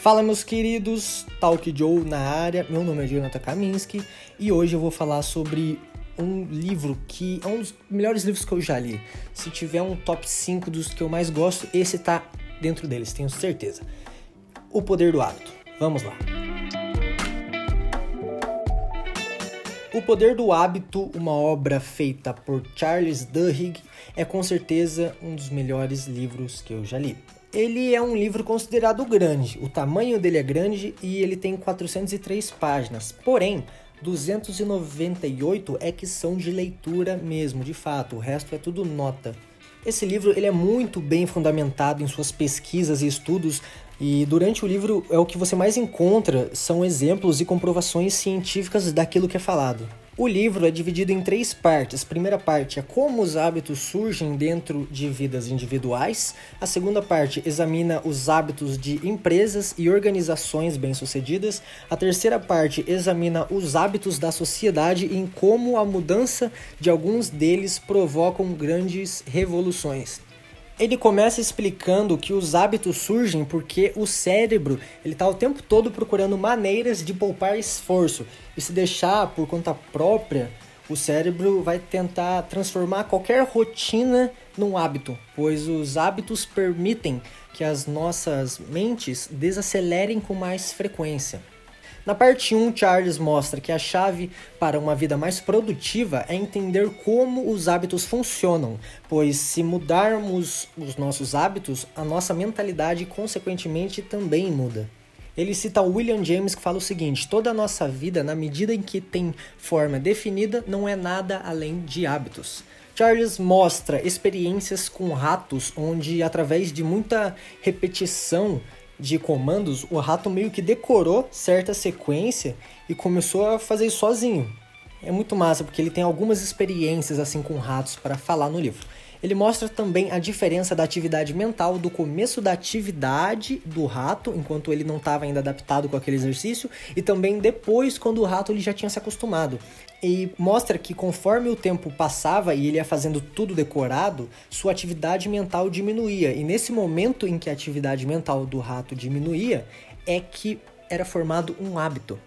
Fala meus queridos, Talk Joe na área, meu nome é Jonathan Kaminski e hoje eu vou falar sobre um livro que é um dos melhores livros que eu já li. Se tiver um top 5 dos que eu mais gosto, esse tá dentro deles, tenho certeza. O Poder do Hábito. Vamos lá. O Poder do Hábito, uma obra feita por Charles Duhigg, é com certeza um dos melhores livros que eu já li. Ele é um livro considerado grande, o tamanho dele é grande e ele tem 403 páginas. Porém, 298 é que são de leitura mesmo, de fato, o resto é tudo nota. Esse livro ele é muito bem fundamentado em suas pesquisas e estudos e durante o livro é o que você mais encontra são exemplos e comprovações científicas daquilo que é falado. O livro é dividido em três partes. A primeira parte é como os hábitos surgem dentro de vidas individuais. A segunda parte examina os hábitos de empresas e organizações bem-sucedidas. A terceira parte examina os hábitos da sociedade e em como a mudança de alguns deles provocam grandes revoluções. Ele começa explicando que os hábitos surgem porque o cérebro ele está o tempo todo procurando maneiras de poupar esforço e se deixar por conta própria, o cérebro vai tentar transformar qualquer rotina num hábito, pois os hábitos permitem que as nossas mentes desacelerem com mais frequência. Na parte 1, Charles mostra que a chave para uma vida mais produtiva é entender como os hábitos funcionam, pois se mudarmos os nossos hábitos, a nossa mentalidade consequentemente também muda. Ele cita William James que fala o seguinte: toda a nossa vida, na medida em que tem forma definida, não é nada além de hábitos. Charles mostra experiências com ratos onde, através de muita repetição, de comandos, o rato meio que decorou certa sequência e começou a fazer sozinho. É muito massa porque ele tem algumas experiências assim com ratos para falar no livro. Ele mostra também a diferença da atividade mental do começo da atividade do rato, enquanto ele não estava ainda adaptado com aquele exercício, e também depois, quando o rato ele já tinha se acostumado. E mostra que conforme o tempo passava e ele ia fazendo tudo decorado, sua atividade mental diminuía. E nesse momento em que a atividade mental do rato diminuía, é que era formado um hábito.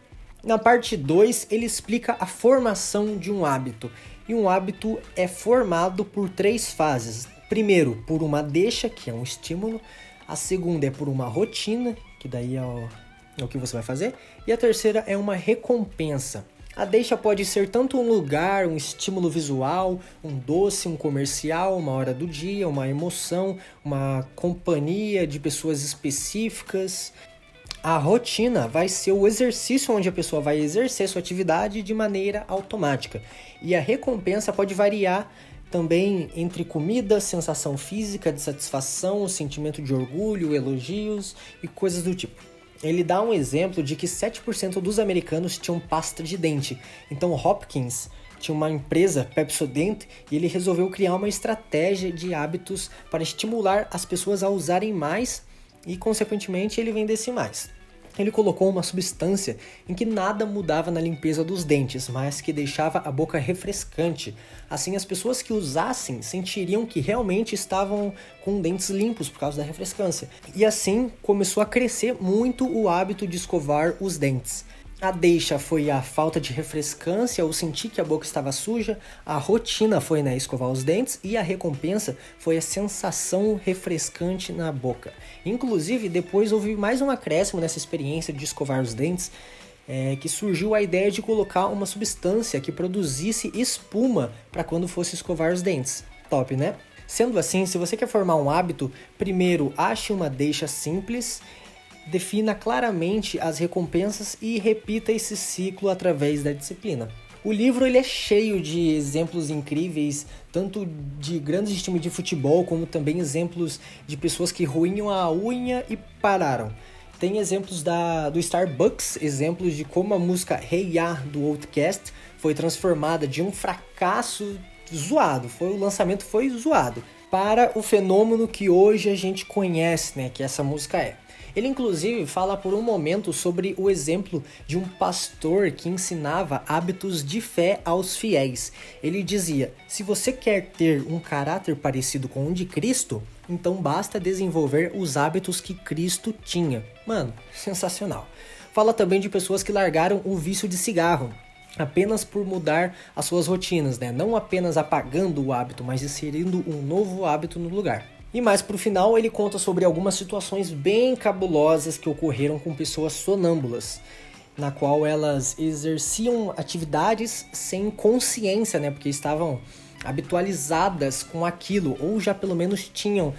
Na parte 2, ele explica a formação de um hábito. E um hábito é formado por três fases. Primeiro, por uma deixa, que é um estímulo. A segunda é por uma rotina, que daí é o, é o que você vai fazer. E a terceira é uma recompensa. A deixa pode ser tanto um lugar, um estímulo visual, um doce, um comercial, uma hora do dia, uma emoção, uma companhia de pessoas específicas. A rotina vai ser o exercício onde a pessoa vai exercer sua atividade de maneira automática. E a recompensa pode variar também entre comida, sensação física de satisfação, sentimento de orgulho, elogios e coisas do tipo. Ele dá um exemplo de que 7% dos americanos tinham pasta de dente. Então Hopkins tinha uma empresa, Pepsodent, e ele resolveu criar uma estratégia de hábitos para estimular as pessoas a usarem mais e, consequentemente, ele vendesse mais. Ele colocou uma substância em que nada mudava na limpeza dos dentes, mas que deixava a boca refrescante. Assim, as pessoas que usassem sentiriam que realmente estavam com dentes limpos por causa da refrescância. E assim começou a crescer muito o hábito de escovar os dentes. A deixa foi a falta de refrescância ou sentir que a boca estava suja, a rotina foi né, escovar os dentes e a recompensa foi a sensação refrescante na boca. Inclusive, depois houve mais um acréscimo nessa experiência de escovar os dentes, é, que surgiu a ideia de colocar uma substância que produzisse espuma para quando fosse escovar os dentes. Top, né? Sendo assim, se você quer formar um hábito, primeiro ache uma deixa simples defina claramente as recompensas e repita esse ciclo através da disciplina. O livro ele é cheio de exemplos incríveis, tanto de grandes times de futebol, como também exemplos de pessoas que ruinham a unha e pararam. Tem exemplos da, do Starbucks, exemplos de como a música Hey Ya do Outcast foi transformada de um fracasso zoado, foi o lançamento foi zoado, para o fenômeno que hoje a gente conhece, né, que essa música é. Ele inclusive fala por um momento sobre o exemplo de um pastor que ensinava hábitos de fé aos fiéis. Ele dizia: "Se você quer ter um caráter parecido com o de Cristo, então basta desenvolver os hábitos que Cristo tinha. Mano, sensacional. Fala também de pessoas que largaram o vício de cigarro, apenas por mudar as suas rotinas, né? Não apenas apagando o hábito, mas inserindo um novo hábito no lugar. E mais pro final, ele conta sobre algumas situações bem cabulosas que ocorreram com pessoas sonâmbulas, na qual elas exerciam atividades sem consciência, né? Porque estavam habitualizadas com aquilo, ou já pelo menos tinham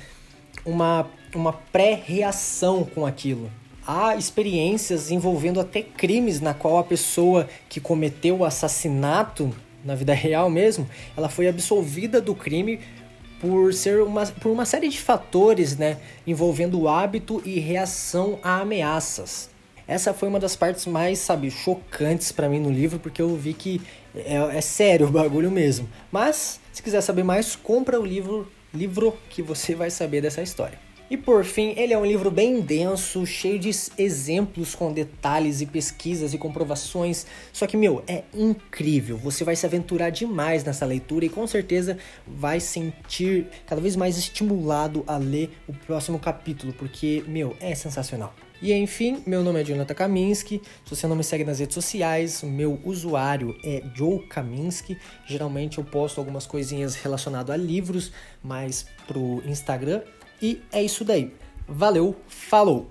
uma, uma pré-reação com aquilo. Há experiências envolvendo até crimes na qual a pessoa que cometeu o assassinato na vida real mesmo, ela foi absolvida do crime por ser uma, por uma série de fatores, né, envolvendo o hábito e reação a ameaças. Essa foi uma das partes mais, sabe, chocantes para mim no livro, porque eu vi que é, é, sério o bagulho mesmo. Mas, se quiser saber mais, compra o livro, livro que você vai saber dessa história. E por fim, ele é um livro bem denso, cheio de exemplos com detalhes e pesquisas e comprovações. Só que, meu, é incrível. Você vai se aventurar demais nessa leitura e com certeza vai sentir cada vez mais estimulado a ler o próximo capítulo, porque, meu, é sensacional. E enfim, meu nome é Jonathan Kaminski. Se você não me segue nas redes sociais, meu usuário é Joe Kaminski. Geralmente eu posto algumas coisinhas relacionadas a livros, mas pro Instagram. E é isso daí. Valeu, falou!